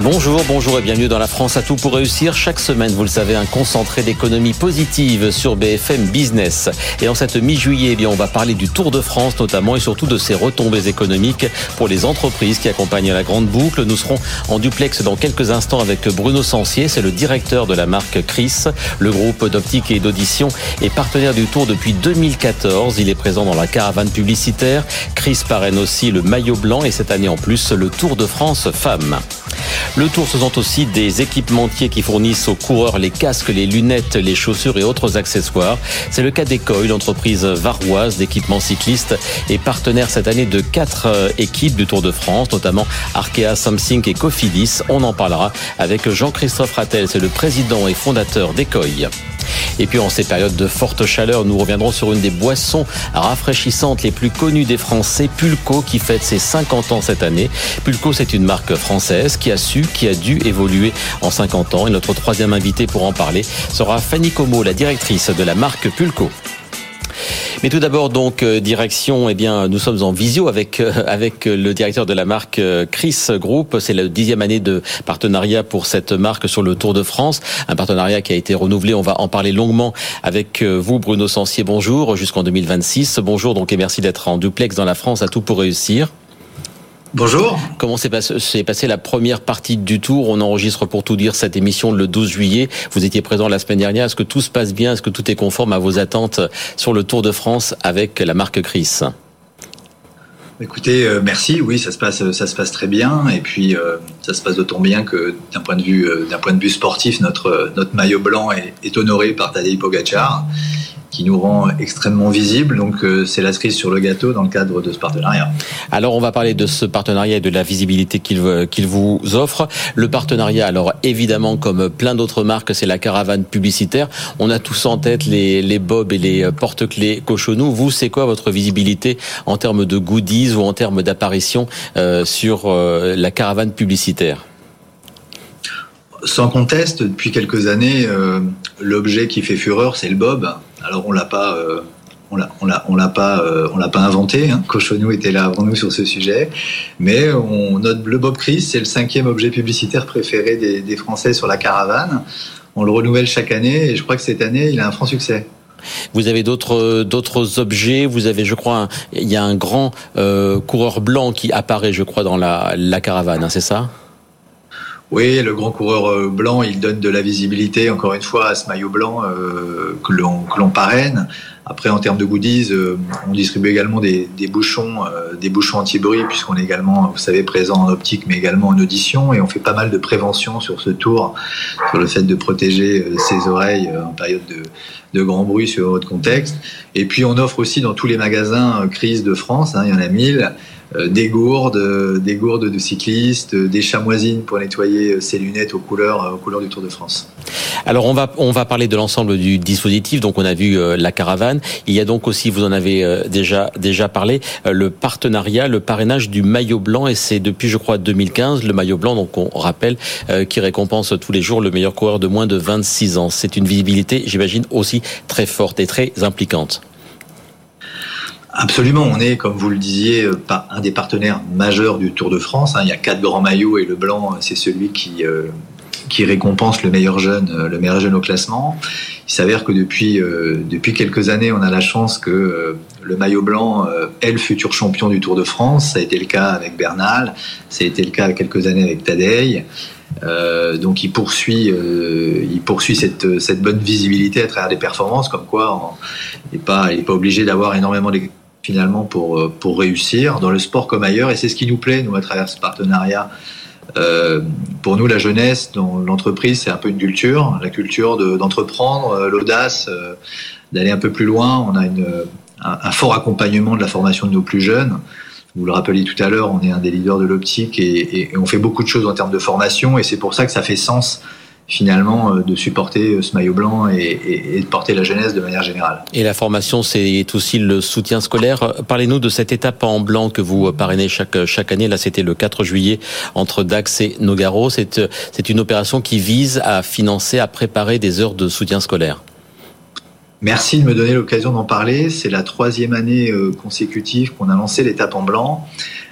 Bonjour, bonjour et bienvenue dans la France à tout pour réussir. Chaque semaine, vous le savez, un concentré d'économie positive sur BFM Business. Et en cette mi-juillet, eh bien, on va parler du Tour de France notamment et surtout de ses retombées économiques pour les entreprises qui accompagnent la grande boucle. Nous serons en duplex dans quelques instants avec Bruno Sancier, c'est le directeur de la marque Chris. Le groupe d'optique et d'audition est partenaire du Tour depuis 2014. Il est présent dans la caravane publicitaire. Chris parraine aussi le maillot blanc et cette année en plus le Tour de France femmes. Le Tour, ce sont aussi des équipementiers qui fournissent aux coureurs les casques, les lunettes, les chaussures et autres accessoires. C'est le cas d'Ecoy, l'entreprise varoise d'équipements cyclistes et partenaire cette année de quatre euh, équipes du Tour de France, notamment Arkea, Samsung et Cofidis. On en parlera avec Jean-Christophe Rattel, c'est le président et fondateur d'Ecoy. Et puis en ces périodes de forte chaleur, nous reviendrons sur une des boissons rafraîchissantes les plus connues des Français, Pulco, qui fête ses 50 ans cette année. Pulco, c'est une marque française qui a su, qui a dû évoluer en 50 ans. Et notre troisième invité pour en parler sera Fanny Como, la directrice de la marque Pulco. Mais tout d'abord, donc, euh, direction, eh bien, nous sommes en visio avec, euh, avec le directeur de la marque euh, Chris Group. C'est la dixième année de partenariat pour cette marque sur le Tour de France. Un partenariat qui a été renouvelé. On va en parler longuement avec vous, Bruno Sancier. Bonjour, jusqu'en 2026. Bonjour, donc, et merci d'être en duplex dans la France à tout pour réussir. Bonjour. Comment s'est passé, passé, la première partie du tour? On enregistre pour tout dire cette émission le 12 juillet. Vous étiez présent la semaine dernière. Est-ce que tout se passe bien? Est-ce que tout est conforme à vos attentes sur le Tour de France avec la marque Chris? Écoutez, euh, merci. Oui, ça se passe, ça se passe très bien. Et puis, euh, ça se passe d'autant bien que d'un point de vue, euh, d'un point de vue sportif, notre notre maillot blanc est, est honoré par Tadej Pogacar qui nous rend extrêmement visible. Donc euh, c'est la cerise sur le gâteau dans le cadre de ce partenariat. Alors on va parler de ce partenariat et de la visibilité qu'il qu'il vous offre. Le partenariat, alors évidemment comme plein d'autres marques, c'est la caravane publicitaire. On a tous en tête les, les bobs et les porte-clés Cochonou. Vous, c'est quoi votre visibilité en termes de goodies ou en termes d'apparition euh, sur euh, la caravane publicitaire? Sans conteste, depuis quelques années, euh, l'objet qui fait fureur, c'est le bob. Alors on l'a pas, euh, on l'a, on l'a, pas, euh, on l'a pas inventé. Hein. Cochonou était là avant nous sur ce sujet, mais on note le Bob Chris, c'est le cinquième objet publicitaire préféré des, Français sur la caravane. On le renouvelle chaque année et je crois que cette année, il a un franc succès. Vous avez d'autres d'autres objets? Vous avez, je crois, il y a un grand euh, coureur blanc qui apparaît, je crois, dans la, la caravane. Hein, c'est ça? Oui, le grand coureur euh, blanc, il donne de la visibilité, encore une fois, à ce maillot blanc euh, que l'on parraine. Après, en termes de goodies, euh, on distribue également des, des bouchons, euh, des bouchons anti-bruit, puisqu'on est également, vous savez, présent en optique, mais également en audition, et on fait pas mal de prévention sur ce tour, sur le fait de protéger euh, ses oreilles en période de, de grand bruit sur votre contexte. Et puis, on offre aussi dans tous les magasins Crise de France, hein, il y en a mille, euh, des gourdes, euh, des gourdes de cyclistes, euh, des chamoisines pour nettoyer ses lunettes aux couleurs, aux couleurs du Tour de France. Alors on va on va parler de l'ensemble du dispositif. Donc on a vu la caravane. Il y a donc aussi, vous en avez déjà déjà parlé, le partenariat, le parrainage du maillot blanc et c'est depuis je crois 2015 le maillot blanc. Donc on rappelle qui récompense tous les jours le meilleur coureur de moins de 26 ans. C'est une visibilité, j'imagine aussi très forte et très impliquante. Absolument, on est, comme vous le disiez, euh, un des partenaires majeurs du Tour de France. Hein. Il y a quatre grands maillots et le blanc, c'est celui qui, euh, qui récompense le meilleur jeune, euh, le meilleur jeune au classement. Il s'avère que depuis, quelques années, on a la chance que le maillot blanc est le futur champion du Tour de France. Ça a été le cas avec Bernal, ça a été le cas quelques années avec Tadei. Euh, donc il poursuit, euh, il poursuit cette, bonne visibilité à travers des performances, comme quoi il n'est pas, pas obligé d'avoir énormément finalement pour, euh, pour réussir dans le sport comme ailleurs. Et c'est ce qui nous plaît, nous, à travers ce partenariat. Euh, pour nous, la jeunesse, dans l'entreprise, c'est un peu une culture, la culture d'entreprendre, euh, l'audace, d'aller un peu plus loin. On a une, un, fort accompagnement de la formation de nos plus jeunes. Vous le rappeliez tout à l'heure, on est un des leaders de l'optique et, on fait beaucoup de choses en termes de formation et c'est pour ça que ça fait sens finalement euh, de supporter euh, ce maillot blanc et, et, de porter la jeunesse de manière générale. Et la formation, c'est aussi le soutien scolaire. Parlez-nous de cette étape en blanc que vous parrainez chaque, chaque année. Là, c'était le 4 juillet entre Dax et Nogaro. C'est une opération qui vise à financer, à préparer des heures de soutien scolaire. Merci de me donner l'occasion d'en parler. C'est la troisième année euh, consécutive qu'on a lancé l'étape en blanc.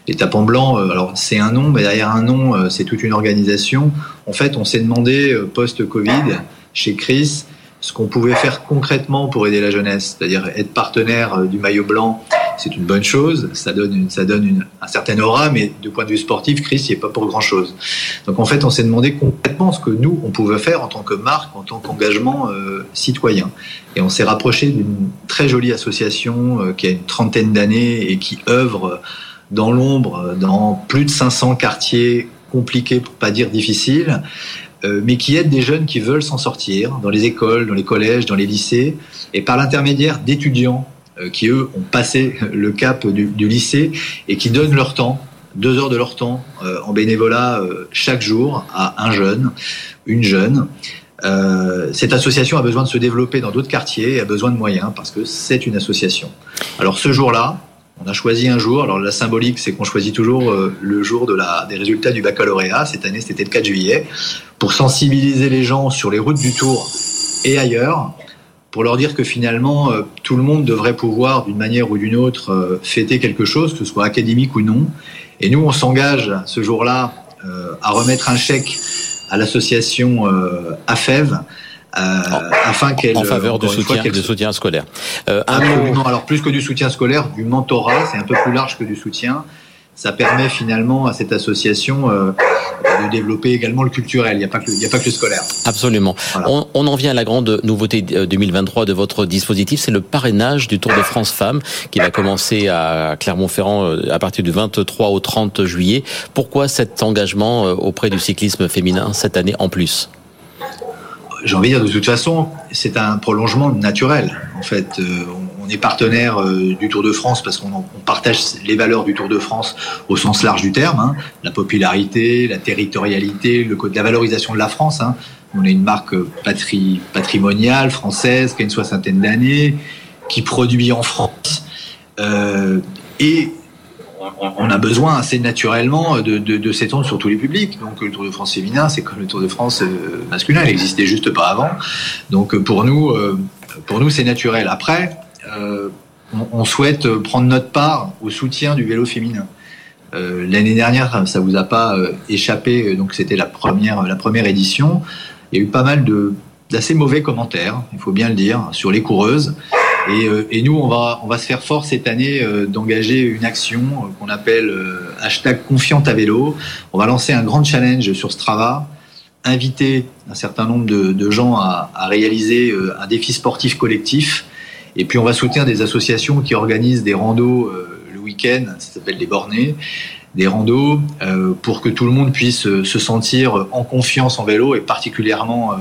L'étape en blanc, euh, alors c'est un nom, mais derrière un nom, euh, c'est toute une organisation. En fait, on s'est demandé post-Covid chez Chris ce qu'on pouvait faire concrètement pour aider la jeunesse, c'est-à-dire être partenaire du maillot blanc c'est une bonne chose, ça donne, une, ça donne une, un certain aura, mais du point de vue sportif, Chris, il n'est pas pour grand-chose. Donc en fait, on s'est demandé complètement ce que nous, on pouvait faire en tant que marque, en tant qu'engagement euh, citoyen. Et on s'est rapproché d'une très jolie association euh, qui a une trentaine d'années et qui œuvre dans l'ombre dans plus de 500 quartiers compliqués, pour pas dire difficiles, euh, mais qui aide des jeunes qui veulent s'en sortir dans les écoles, dans les collèges, dans les lycées, et par l'intermédiaire d'étudiants euh, qui eux ont passé le cap du, lycée et qui donnent leur temps, deux heures de leur temps euh, en bénévolat euh, chaque jour à un jeune, une jeune. cette association a besoin de se développer dans d'autres quartiers et a besoin de moyens parce que c'est une association. Alors ce jour-là, on a choisi un jour. Alors la symbolique, c'est qu'on choisit toujours le jour des résultats du baccalauréat. Cette année, c'était le 4 juillet, pour sensibiliser les gens sur les routes du Tour et ailleurs pour leur dire que finalement, euh, tout le monde devrait pouvoir, d'une manière ou d'une autre, euh, fêter quelque chose, que ce soit académique ou non. Et nous, on s'engage ce jour-là euh, à remettre un chèque à l'association AFEV. Afin qu'elle en faveur du soutien, soutien scolaire. un mot... alors plus que du soutien scolaire, du mentorat, c'est un peu plus large que du soutien ça permet finalement à cette association euh, de développer également le culturel. Il n'y a, pas que, il a pas que le scolaire. Absolument. On, on, en vient à la grande nouveauté 2023 de votre dispositif, c'est le parrainage du Tour de France Femmes qui va commencer à Clermont-Ferrand euh, à partir du 23 au 30 juillet. Pourquoi cet engagement euh, auprès du cyclisme féminin cette année en plus? J'ai envie de dire de toute façon, c'est un prolongement naturel. En fait, on est partenaire euh, du Tour de France parce qu'on partage les valeurs du Tour de France au sens large du terme, hein. la popularité, la territorialité, le, la valorisation de la France. Hein. On est une marque patrimoniale française qui a une soixantaine d'années, qui produit en France. Euh, et on a besoin assez naturellement de, s'étendre sur tous les publics. Donc le Tour de France féminin, c'est comme le Tour de France euh, masculin, il n'existait juste pas avant. Donc pour nous, pour nous c'est naturel. Après, euh, on, souhaite prendre notre part au soutien du vélo féminin. Euh, l'année dernière, ça vous a pas euh, échappé, donc c'était la première, la première édition. Il y a eu pas mal de d'assez mauvais commentaires, il faut bien le dire, sur les coureuses. Et, nous, on va, on va se faire fort cette année d'engager une action qu'on appelle hashtag confiante à vélo. On va lancer un grand challenge sur Strava, inviter un certain nombre de, gens à, à réaliser un défi sportif collectif et puis on va soutenir des associations qui organisent des randos euh, le week-end, ça s'appelle des bornés, des randos euh, pour que tout le monde puisse euh, se sentir en confiance en vélo et particulièrement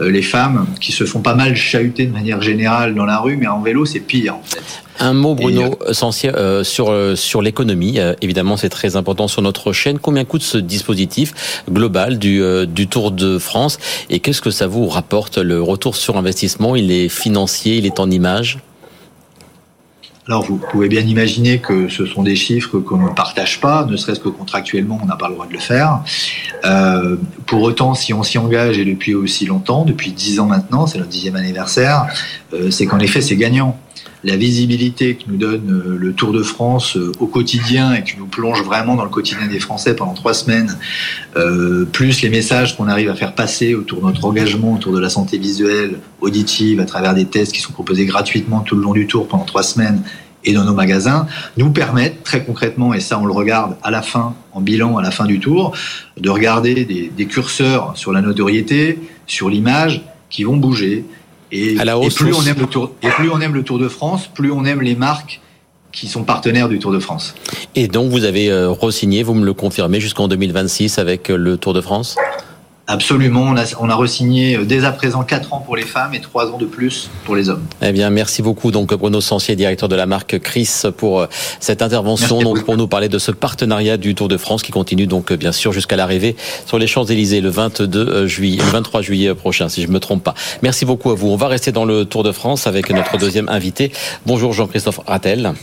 les femmes qui se font pas mal chahuter de manière générale dans la rue, mais en vélo c'est pire en fait. Un mot, Bruno, essentiel sur sur l'économie. évidemment, c'est très important sur notre chaîne. Combien coûte ce dispositif global du du Tour de France? Et qu'est-ce que ça vous rapporte Le retour sur investissement, il est financier, il est en image? Alors vous pouvez bien imaginer que ce sont des chiffres qu'on ne partage pas, ne serait-ce que contractuellement on n'a pas le droit de le faire. Euh, pour autant, si on s'y engage et depuis aussi longtemps, depuis dix ans maintenant, c'est notre dixième anniversaire, euh, c'est qu'en effet c'est gagnant la visibilité que nous donne euh, le Tour de France euh, au quotidien et qui nous plonge vraiment dans le quotidien des Français pendant trois semaines, euh, plus les messages qu'on arrive à faire passer autour de notre engagement, autour de la santé visuelle, auditive, à travers des tests qui sont proposés gratuitement tout le long du Tour pendant trois semaines et dans nos magasins, nous permettent très concrètement, et ça on le regarde à la fin, en bilan à la fin du Tour, de regarder des, des curseurs sur la notoriété, sur l'image, qui vont bouger, et, plus on aime le tour, et plus on aime le Tour de France, plus on aime les marques qui sont partenaires du Tour de France. Et donc vous avez euh, re-signé, vous me le confirmez, jusqu'en 2026 avec euh, le Tour de France? Absolument, on a, on a re-signé euh, dès à présent 4 ans pour les femmes et 3 ans de plus pour les hommes. Eh bien, merci beaucoup donc Bruno Sancier, directeur de la marque Chris, pour euh, cette intervention, donc pour nous parler de ce partenariat du Tour de France qui continue donc euh, bien sûr jusqu'à l'arrivée sur les Champs-Élysées le 22 juillet, le 23 juillet prochain, si je me trompe pas. Merci beaucoup à vous. On va rester dans le Tour de France avec notre deuxième invité. Bonjour Jean-Christophe Rattel.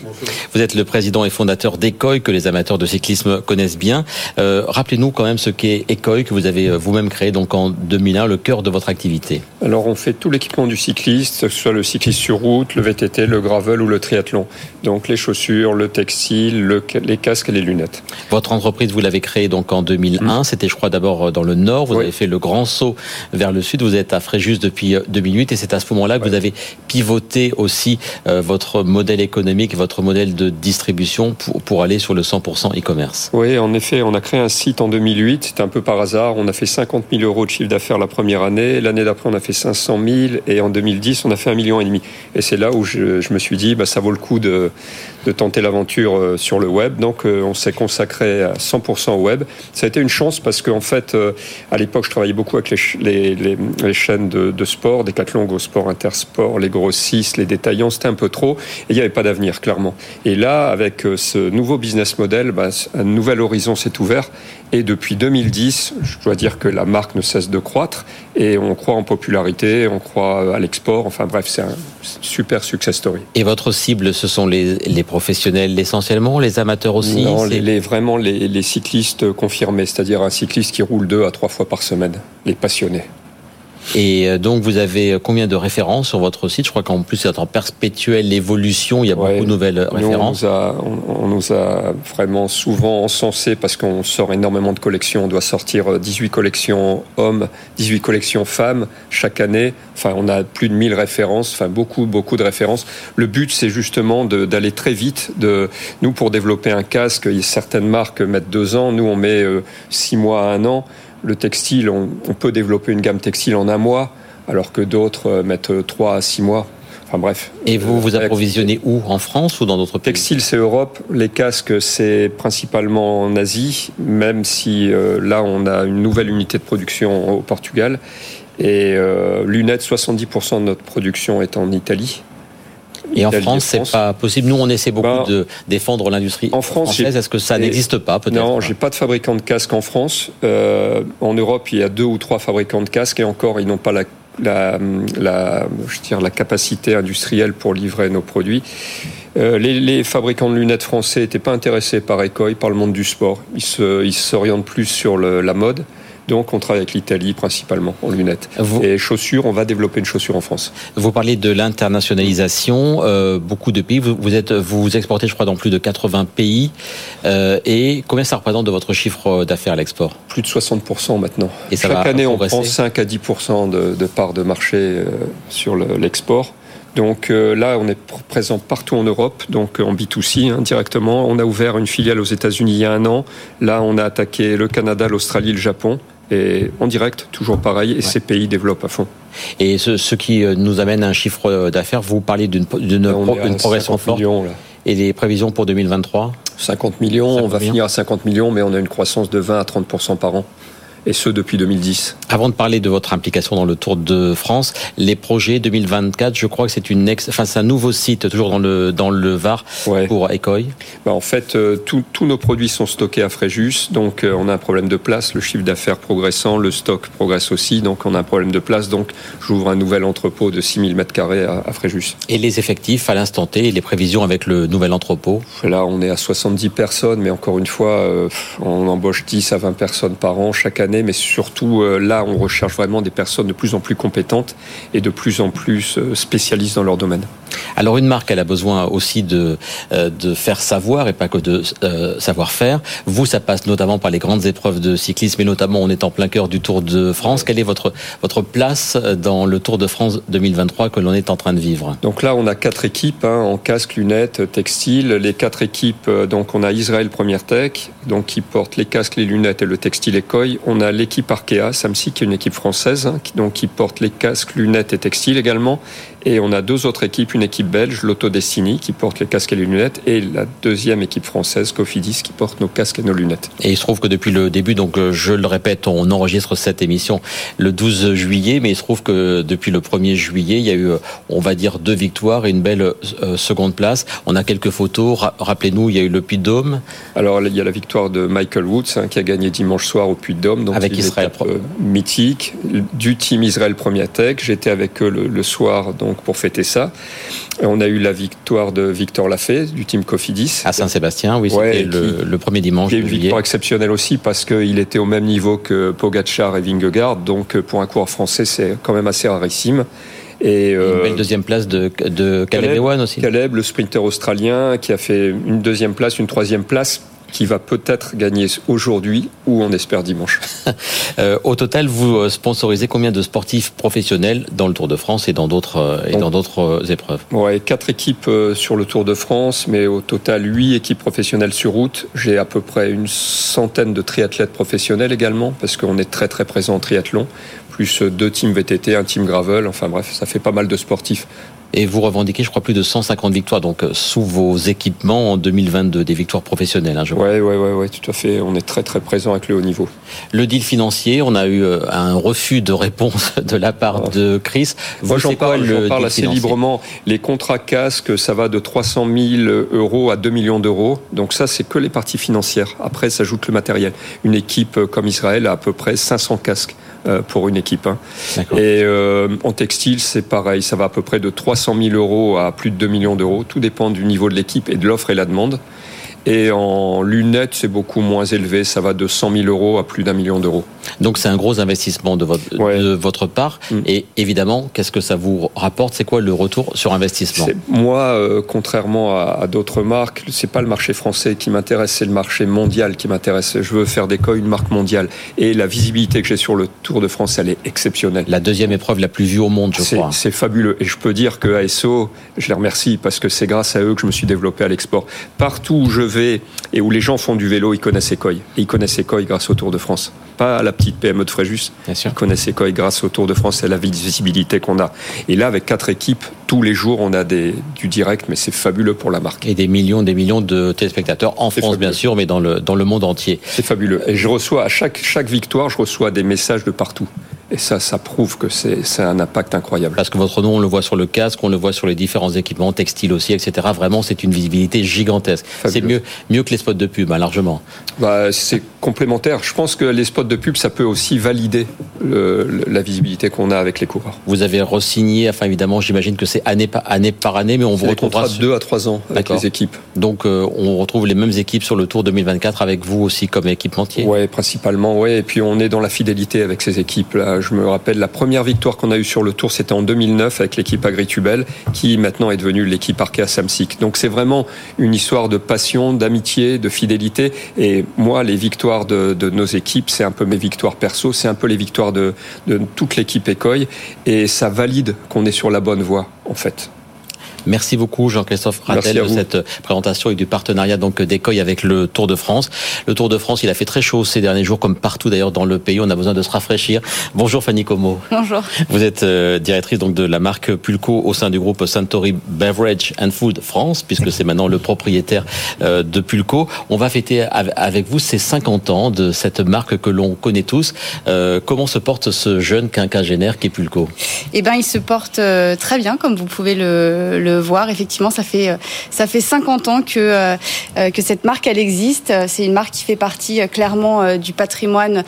Vous êtes le président et fondateur d'Ecoy que les amateurs de cyclisme connaissent bien. Euh, Rappelez-nous quand même ce qu'est Ecoy que vous avez vous-même créé créé donc en 2001 le cœur de votre activité. Alors on fait tout l'équipement du cycliste, que ce soit le cycliste sur route, le VTT, le gravel ou le triathlon. Donc les chaussures, le textile, les casques et les lunettes. Votre entreprise, vous l'avez créée donc en 2001. Mmh. C'était, je crois, d'abord dans le nord. Vous avez fait le grand saut vers le sud. Vous êtes à Fréjus depuis 2008 et c'est à ce moment-là que vous avez pivoté aussi votre modèle économique, votre modèle de distribution pour, pour aller sur le 100% e-commerce. Oui, en effet, on a créé un site en 2008. C'était un peu par hasard. On a fait 50 000 euros de chiffre d'affaires la première année. L'année d'après, on a fait 500 000 et en 2010, on a fait un million et demi. Et c'est là où je, je, me suis dit, bah, ça vaut le coup de, de tenter l'aventure euh, sur le web. Donc, euh, on s'est consacré à 100% au web. Ça a été une chance parce qu'en fait, euh, à l'époque, je travaillais beaucoup avec les, chaînes de, de sport, Decathlon, Go Sport, Intersport, les grossistes, les détaillants. C'était un peu trop et il n'y avait pas d'avenir, clairement. Et là, avec ce nouveau business model, bah, un nouvel horizon s'est ouvert. Et depuis 2010, je dois dire que la marque ne cesse de croître et on croit en popularité, on croit à l'export. Enfin bref, c'est un super success story. Et votre cible, ce sont les, les professionnels essentiellement, les amateurs aussi Non, les, vraiment les, les cyclistes confirmés, c'est-à-dire un cycliste qui roule deux à trois fois par semaine, les passionnés. Et euh, donc, vous avez combien de références sur votre site? Je crois qu'en plus, c'est en perpétuelle évolution. Il y a beaucoup de nouvelles références. On nous, a, on, nous a vraiment souvent encensé parce qu'on sort énormément de collections. On doit sortir 18 euh, collections hommes, 18 collections femmes chaque année. Enfin, on a plus de 1000 références. Enfin, beaucoup, beaucoup de références. Le but, c'est justement d'aller très vite. De, nous, pour développer un casque, certaines marques mettent deux ans. Nous, on met euh, six mois à un an le textile, on, peut développer une gamme textile en un mois, alors que d'autres euh, mettent trois à six mois. Enfin bref. Et vous vous approvisionnez où? En France ou dans d'autres pays? Textile, c'est Europe. Les casques, c'est principalement en Asie, même si euh, là, on a une nouvelle unité de production au Portugal. Et euh, lunettes, 70% de notre production est en Italie. Et en France, c'est pas possible. Nous, on essaie beaucoup ben, de défendre l'industrie en France, française. Est-ce que ça n'existe pas peut-être Non, j'ai pas de fabricant de casques en France. Euh, en Europe, il y a deux ou trois fabricants de casques et encore, ils n'ont pas la, la, la, je dire, la capacité industrielle pour livrer nos produits. Euh, les, les, fabricants de lunettes français n'étaient pas intéressés par Ecoy, par le monde du sport. Ils s'orientent plus sur le, la mode. Donc on travaille avec l'Italie principalement en lunettes. Et chaussures, on va développer une chaussure en France. Vous parlez de l'internationalisation. Euh, beaucoup de pays. Vous, vous, êtes, vous exportez, je crois, dans plus de 80 pays. Euh, et combien ça représente de votre chiffre d'affaires à l'export? Plus de 60% maintenant. Et ça Chaque année, on prend 5 à 10% de, de part de marché euh, sur l'export. Donc euh, là, on est présent partout en Europe, donc en B2C hein, directement. On a ouvert une filiale aux États-Unis il y a un an. Là, on a attaqué le Canada, l'Australie, le Japon et en direct, toujours pareil, et ces pays développent à fond. Et ce, qui euh, nous amène à un chiffre d'affaires, vous parlez d'une progression forte. Millions, là. Et les prévisions pour 2023 50 millions, on va finir à 50 millions, mais on a une croissance de 20 à 30 par an et ce depuis 2010. Avant de parler de votre implication dans le Tour de France, les projets 2024, je crois que c'est une ex, enfin c'est un nouveau site toujours dans le dans le Var pour Ecoy. Bah en fait, euh, tous nos produits sont stockés à Fréjus, donc euh, on a un problème de place. Le chiffre d'affaires progressant, le stock progresse aussi, donc on a un problème de place. Donc j'ouvre un nouvel entrepôt de 6000 mètres carrés à, Fréjus. Et les effectifs à l'instant T et les prévisions avec le nouvel entrepôt? Là, on est à 70 personnes, mais encore une fois, euh, on embauche 10 à 20 personnes par an chaque année mais surtout euh, on recherche vraiment des personnes de plus en plus compétentes et de plus en plus euh, spécialistes dans leur domaine. Alors une marque, elle a besoin aussi de, euh, de faire savoir et pas que de savoir-faire. Vous, ça passe notamment par les grandes épreuves de cyclisme et notamment on est en plein cœur du Tour de France. Quelle est votre, votre place dans le Tour de France 2023 que l'on est en train de vivre? Donc là, on a quatre équipes hein, en casque, lunettes, textile. Les quatre équipes, donc on a Israël Première Tech, donc qui porte les casques, les lunettes et le textile écoy. On a l'équipe Arkea, Samsi, qui est une équipe française, hein, qui, donc, qui porte les casques, lunettes et textiles également. Et on a deux autres équipes, une équipe belge, l'Auto Destiny, qui porte les casques et les lunettes, et la deuxième équipe française, Cofidis, qui porte nos casques et nos lunettes. Et il se trouve que depuis le début, donc euh, je le répète, on enregistre cette émission le 12 juillet, mais il se trouve que depuis le 1er juillet, il y a eu, euh, on va dire, deux victoires et une belle euh, seconde place. On a quelques photos. Rappelez-nous, il y a eu le Puy-de-Dôme. Alors, il y a la victoire de Michael Woods, hein, qui a gagné dimanche soir au Puy-de-Dôme. Donc avec Israël. mythique, du team Israël Premier Tech. J'étais avec eux le, soir, donc donc pour fêter ça. on a eu la victoire de Victor Lafay du team Cofidis. À Saint-Sébastien, oui, c'était le, premier dimanche. Une victoire exceptionnelle aussi parce qu'il était au même niveau que Pogacar et Vingegaard. Donc pour un coureur français, c'est quand même assez rarissime. Et, une belle euh, deuxième place de, de Caleb, Ewan aussi. Caleb, le sprinter australien, qui a fait une deuxième place, une troisième place qui va peut-être gagner aujourd'hui ou on espère dimanche. Euh, au total, vous euh, sponsorisez combien de sportifs professionnels dans le Tour de France et dans d'autres et dans d'autres épreuves? Ouais, quatre équipes sur le Tour de France, mais au total huit équipes professionnelles sur route. J'ai à peu près une centaine de triathlètes professionnels également parce qu'on est très très présent en triathlon plus deux teams VTT, un team gravel. Enfin bref, ça fait pas mal de sportifs. Et vous revendiquez, je crois, plus de 150 victoires donc euh, sous vos équipements en 2022, des victoires professionnelles. Hein, je oui, ouais, ouais, ouais, tout à fait. On est très très présent avec le haut niveau. Le deal financier, on a eu euh, un refus de réponse de la part ah. de Chris. Moi, j'en parle, parle assez librement. Les contrats casques, ça va de 300 000 euros à 2 millions d'euros. Donc ça, c'est que les parties financières. Après, s'ajoute le matériel. Une équipe euh, comme Israël a à peu près 500 casques. Euh, pour une équipe. Hein. Et euh, en textile, c'est pareil, ça va à peu près de 300 000 euros à plus de 2 millions d'euros. Tout dépend du niveau de l'équipe et de l'offre et la demande. Et en lunettes, c'est beaucoup moins élevé. Ça va de 100 000 euros à plus d'un million d'euros. Donc c'est un gros investissement de votre, de votre part. Mm. Et évidemment, qu'est-ce que ça vous rapporte? C'est quoi le retour sur investissement? Moi, euh, contrairement à, d'autres marques, c'est pas le marché français qui m'intéresse, c'est le marché mondial qui m'intéresse. Je veux faire des d'Eco une marque mondiale. Et la visibilité que j'ai sur le Tour de France, elle est exceptionnelle. La deuxième épreuve la plus vue au monde, je crois. C'est fabuleux. Et je peux dire que ASO, je les remercie parce que c'est grâce à eux que je me suis développé à l'export. Partout où je vais et où les gens font du vélo, ils connaissent Ecoy. Et ils connaissent Ecoy grâce au Tour de France. Pas à la petite PME de Fréjus. Bien sûr. Ils connaissent Ecoy grâce au Tour de France et la visibilité qu'on a. Et là, avec quatre équipes, tous les jours, on a des, du direct, mais c'est fabuleux pour la marque. Et des millions, des millions de téléspectateurs en France, bien sûr, mais dans le, dans le monde entier. C'est fabuleux. Et je reçois, à chaque, chaque victoire, je reçois des messages de partout. Et ça, ça prouve que c'est un impact incroyable. Parce que votre nom, on le voit sur le casque, on le voit sur les différents équipements, textiles aussi, etc. Vraiment, c'est une visibilité gigantesque. C'est mieux, mieux que les spots de pub, hein, largement. Bah, c'est complémentaire. Je pense que les spots de pub, ça peut aussi valider le, la visibilité qu'on a avec les coureurs. Vous avez re-signé, enfin évidemment, j'imagine que c'est année par année par année, mais on vous retrouvera sur... deux à trois ans avec les équipes. Donc euh, on retrouve les mêmes équipes sur le Tour 2024 avec vous aussi comme équipementier. Ouais, principalement, ouais. Et puis on est dans la fidélité avec ces équipes là je me rappelle la première victoire qu'on a eue sur le Tour, c'était en 2009 avec l'équipe Agritubel, qui maintenant est devenue l'équipe Arkea Samsic. Donc c'est vraiment une histoire de passion, d'amitié, de fidélité. Et moi, les victoires de, nos équipes, c'est un peu mes victoires perso, c'est un peu les victoires de, toute l'équipe Ecoy. Et ça valide qu'on est sur la bonne voie, en fait. Merci beaucoup Jean-Christophe Rattel de cette présentation et du partenariat donc d'Ecoy avec le Tour de France. Le Tour de France, il a fait très chaud ces derniers jours, comme partout d'ailleurs dans le pays. On a besoin de se rafraîchir. Bonjour Fanny Como. Bonjour. Vous êtes euh, directrice donc de la marque Pulco au sein du groupe Suntory Beverage and Food France, puisque c'est maintenant le propriétaire euh, de Pulco. On va fêter avec vous ces 50 ans de cette marque que l'on connaît tous. Euh, comment se porte ce jeune quinquagénaire qui est Pulco? Eh ben, il se porte très bien, comme vous pouvez le voir. Effectivement, ça fait euh, ça fait 50 ans que euh, euh, que cette marque elle existe. C'est une marque qui fait partie clairement du patrimoine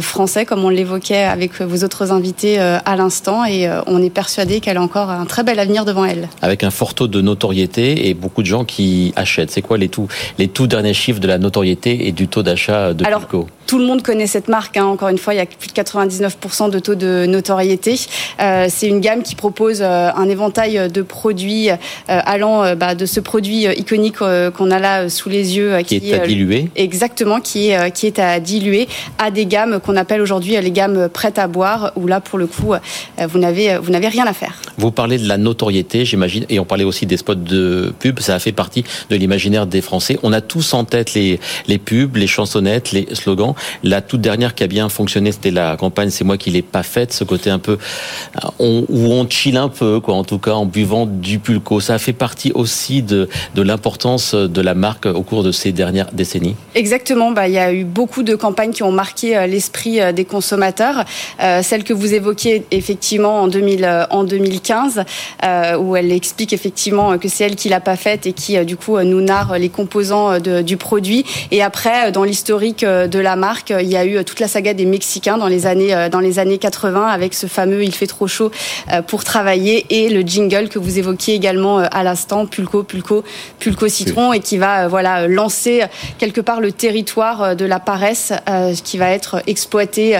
français, comme on l'évoquait avec vos autres invités à l'instant, et on est persuadé qu'elle a encore un très bel avenir devant elle. Avec un fort taux de notoriété et beaucoup de gens qui achètent. C'est quoi les tout les tout derniers chiffres de la notoriété et du taux d'achat de Alors, Tout le monde connaît cette marque. Hein. Encore une fois, il y a plus de 99% de taux de notoriété. c'est une gamme qui propose un éventail de produits euh, allant euh, bah, de ce produit euh, iconique qu'on a là sous les yeux, qui, est à diluer, exactement, qui est qui est à diluer, à des gammes qu'on appelle aujourd'hui les gammes prêtes à boire, où là pour le coup vous n'avez vous n'avez rien à faire. Vous parlez de la notoriété, j'imagine, et on parlait aussi des spots de pub. Ça a fait partie de l'imaginaire des Français. On a tous en tête les les pubs, les chansonnettes, les slogans. La toute dernière qui a bien fonctionné, c'était la campagne. C'est moi qui l'ai pas faite. Ce côté un peu où on chill un peu, quoi. En tout cas, en buvant du du Ça a fait partie aussi de, de l'importance de la marque au cours de ces dernières décennies Exactement. Bah, il y a eu beaucoup de campagnes qui ont marqué euh, l'esprit euh, des consommateurs. Euh, celle que vous évoquiez effectivement en, 2000, en 2015, euh, où elle explique effectivement que c'est elle qui l'a pas faite et qui du coup nous narre les composants du produit. Et après, dans l'historique de la marque, il y a eu toute la saga des Mexicains dans les années dans les années 80 avec ce fameux "Il fait trop chaud pour travailler" et le jingle que vous évoquiez également à l'instant, Pulco, Pulco, Pulco citron, et qui va voilà lancer quelque part le territoire de la paresse qui va être exploité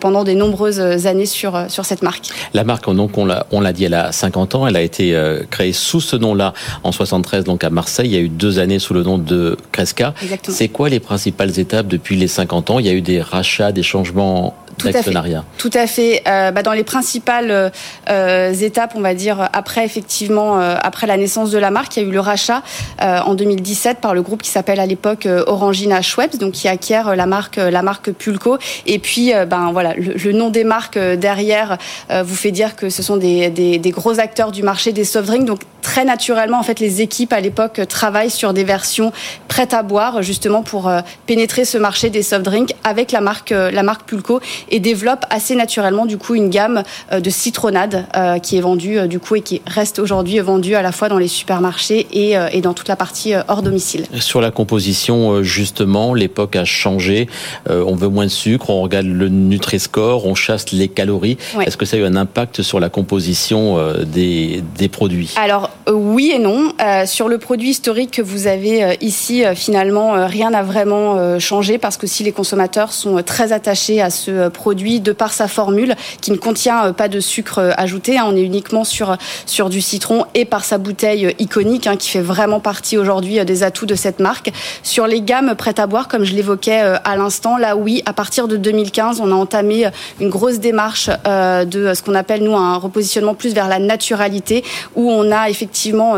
pendant des nombreuses années sur sur cette marque. La marque, donc on l'a on l'a dit, elle a 50 ans. Elle a été créée sous ce nom-là en 73, donc à Marseille. Il y a eu deux années sous le nom de Cresca. C'est quoi les principales étapes depuis les 50 ans? Il y a eu des rachats, des changements tout à fait. Tout à fait. Euh, bah, dans les principales euh, étapes, on va dire après effectivement euh, après la naissance de la marque, il y a eu le rachat en 2017 par le groupe qui s'appelle à l'époque Orangina Schweppes, donc qui acquiert la marque la marque Pulco. Et puis ben voilà, le, le, nom des marques derrière vous fait dire que ce sont des, des, des, gros acteurs du marché des soft drinks. Donc très naturellement, en fait, les équipes à l'époque travaillent sur des versions prêtes à boire justement pour pénétrer ce marché des soft drinks avec la marque la marque Pulco et développe assez naturellement du coup une gamme euh, de citronnade euh, qui est vendue euh, du coup et qui reste aujourd'hui vendue à la fois dans les supermarchés et, et dans toute la partie hors domicile. Sur la composition justement, l'époque a changé. on veut moins de sucre, on regarde le Nutri-Score, on chasse les calories. Est-ce que ça a eu un impact sur la composition des, des produits? Alors oui et non. Euh, sur le produit historique que vous avez ici, finalement, rien n'a vraiment changé parce que si les consommateurs sont très attachés à ce produit de par sa formule qui ne contient pas de sucre ajouté. Hein, on est uniquement sur, sur du citron et par sa bouteille iconique hein, qui fait vraiment partie aujourd'hui des atouts de cette marque. Sur les gammes prêtes à boire, comme je l'évoquais à l'instant, là oui, à partir de 2015, on a entamé une grosse démarche de ce qu'on appelle nous un repositionnement plus vers la naturalité où on a effectivement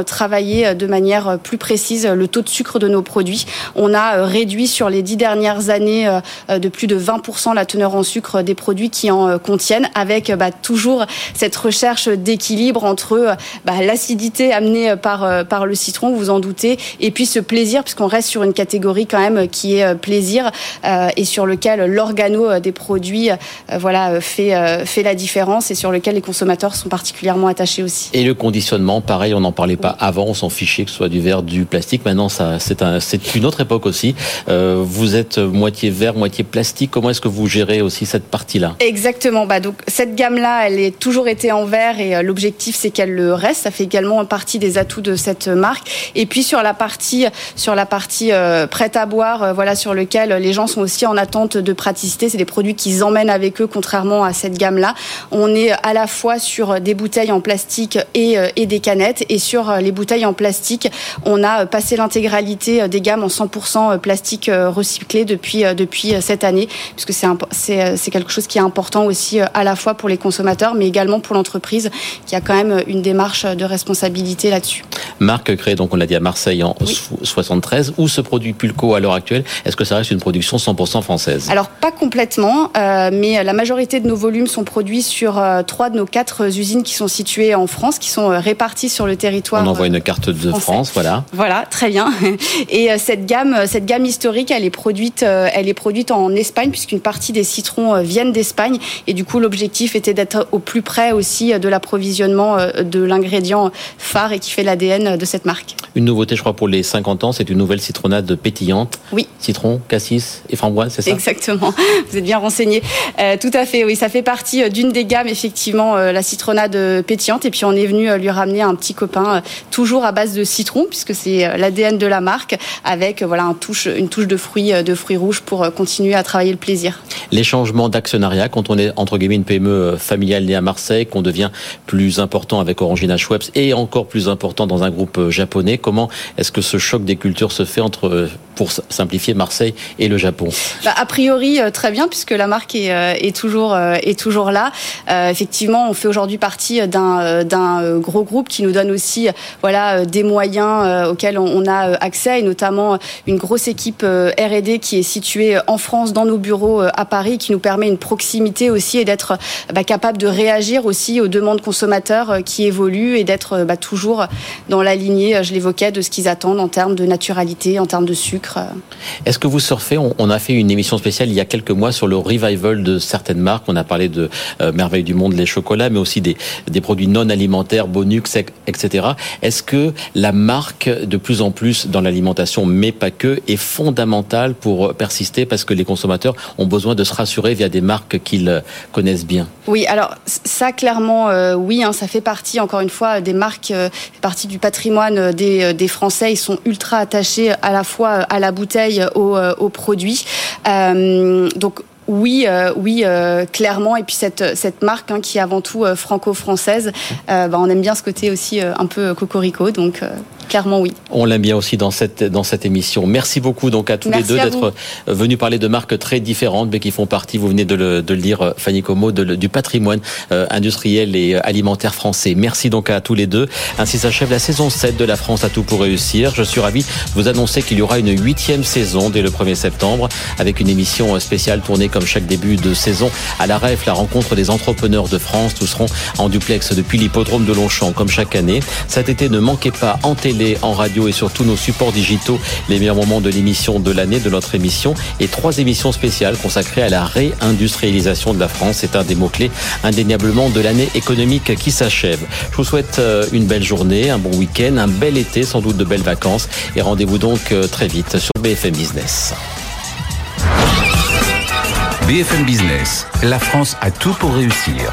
travaillé de manière plus précise le taux de sucre de nos produits. On a réduit sur les dix dernières années de plus de 20% la teneur en sucre des produits qui en contiennent, avec bah, toujours cette recherche d'équilibre entre bah, l'acidité amenée par, par le citron, vous en doutez, et puis ce plaisir, puisqu'on reste sur une catégorie quand même qui est plaisir euh, et sur lequel l'organo des produits euh, voilà, fait, euh, fait la différence et sur lequel les consommateurs sont particulièrement attachés aussi. Et le conditionnement, pareil, on n'en parlait pas avant, on s'en fichait que ce soit du verre, du plastique. Maintenant, ça, c'est, un, c'est une autre époque aussi. Euh, vous êtes moitié verre, moitié plastique. Comment est-ce que vous gérez aussi cette partie-là? Exactement. Bah, donc, cette gamme-là, elle est toujours été en verre et euh, l'objectif, c'est qu'elle le reste. Ça fait également partie des atouts de cette marque. Et puis, sur la partie, sur la partie euh, prête à boire, euh, voilà, sur lequel les gens sont aussi en attente de praticité. C'est des produits qu'ils emmènent avec eux, contrairement à cette gamme-là. On est à la fois sur des bouteilles en plastique et, et des canettes. Et sur les bouteilles en plastique, on a passé l'intégralité des gammes en 100% plastique recyclé depuis, depuis cette année, puisque c'est quelque chose qui est important aussi à la fois pour les consommateurs, mais également pour l'entreprise, qui a quand même une démarche de responsabilité là-dessus. Marque créée, donc on l'a dit, à Marseille en oui. 73. Où se produit Pulco à l'heure actuelle? Est-ce que ça reste une production 100% française? Alors, pas complètement, euh, mais la majorité de nos volumes sont produits sur euh, trois de nos quatre usines qui sont situées en France, qui sont euh, réparties sur le territoire. On envoie une carte de français. France, voilà. Voilà, très bien. Et cette gamme, cette gamme historique, elle est produite, elle est produite en Espagne, puisqu'une partie des citrons viennent d'Espagne. Et du coup, l'objectif était d'être au plus près aussi de l'approvisionnement de l'ingrédient phare et qui fait l'ADN de cette marque. Une nouveauté, je crois, pour les 50 ans, c'est une nouvelle citronnade pétillante. Oui. Citron, cassis et framboise, c'est ça? Exactement. Vous êtes bien renseigné. Euh, tout à fait, oui. Ça fait partie d'une des gammes, effectivement, euh, la citronnade pétillante. Et puis, on est venu lui ramener un petit copain, euh, toujours à base de citron, puisque c'est l'ADN de la marque, avec voilà, un touche, une touche de fruits, de fruits rouges pour continuer à travailler le plaisir. Les changements d'actionnariat, quand on est, entre guillemets, une PME familiale née à Marseille, qu'on devient plus important avec Orangina Schweppes et encore plus important dans un groupe japonais, Comment est-ce que ce choc des cultures se fait entre, pour simplifier, Marseille et le Japon? Bah, A priori, très bien, puisque la marque est, est toujours, là. effectivement, on fait aujourd'hui partie d'un, gros groupe qui nous donne aussi voilà, des moyens auxquels on, a accès, et notamment une grosse équipe R&D qui est située en France, dans nos bureaux à Paris, qui nous permet une proximité aussi et d'être bah, capable de réagir aussi aux demandes consommateurs euh, qui évoluent et d'être euh, bah, toujours dans la lignée, euh, je l'évoquais, de ce qu'ils attendent en termes de naturalité, en termes de sucre. Est-ce que vous surfez? On, a fait une émission spéciale il y a quelques mois sur le revival de certaines marques. On a parlé de Merveille du Monde, les chocolats, mais aussi des, des produits non alimentaires, Bonux, etc. Est-ce que la marque, de plus en plus dans l'alimentation, mais pas que, est fondamentale pour persister parce que les consommateurs ont besoin de se rassurer via des marques qu'ils connaissent bien? Oui, alors ça clairement, euh, oui, hein, ça fait partie encore une fois des marques, euh, partie du patrimoine des, euh, des, Français. Ils sont ultra attachés à la fois à la bouteille, aux, aux produits. donc oui, oui, clairement. Et puis cette cette marque hein, qui est avant tout franco-française, bah, on aime bien ce côté aussi un peu cocorico. Donc clairement oui. On l'aime bien aussi dans cette, dans cette émission. Merci beaucoup donc à tous les deux d'être venus parler de marques très différentes, mais qui font partie, vous venez de le, de le dire, Fanny Como, du patrimoine euh, industriel et alimentaire français. Merci donc à tous les deux. Ainsi s'achève la saison 7 de La France à tout pour réussir. Je suis ravi de vous annoncer qu'il y aura une huitième saison dès le 1er septembre, avec une émission spéciale tournée comme chaque début de saison à la REF, la rencontre des entrepreneurs de France. Tous seront en duplex depuis l'hippodrome de Longchamp, comme chaque année. Cet été, ne manquez pas en télé en radio et sur tous nos supports digitaux les meilleurs moments de l'émission de l'année, de notre émission et trois émissions spéciales consacrées à la réindustrialisation de la France. C'est un des mots-clés indéniablement de l'année économique qui s'achève. Je vous souhaite euh, une belle journée, un bon week-end, un bel été, sans doute de belles vacances et rendez-vous donc euh, très vite sur BFM Business. BFM Business, la France a tout pour réussir.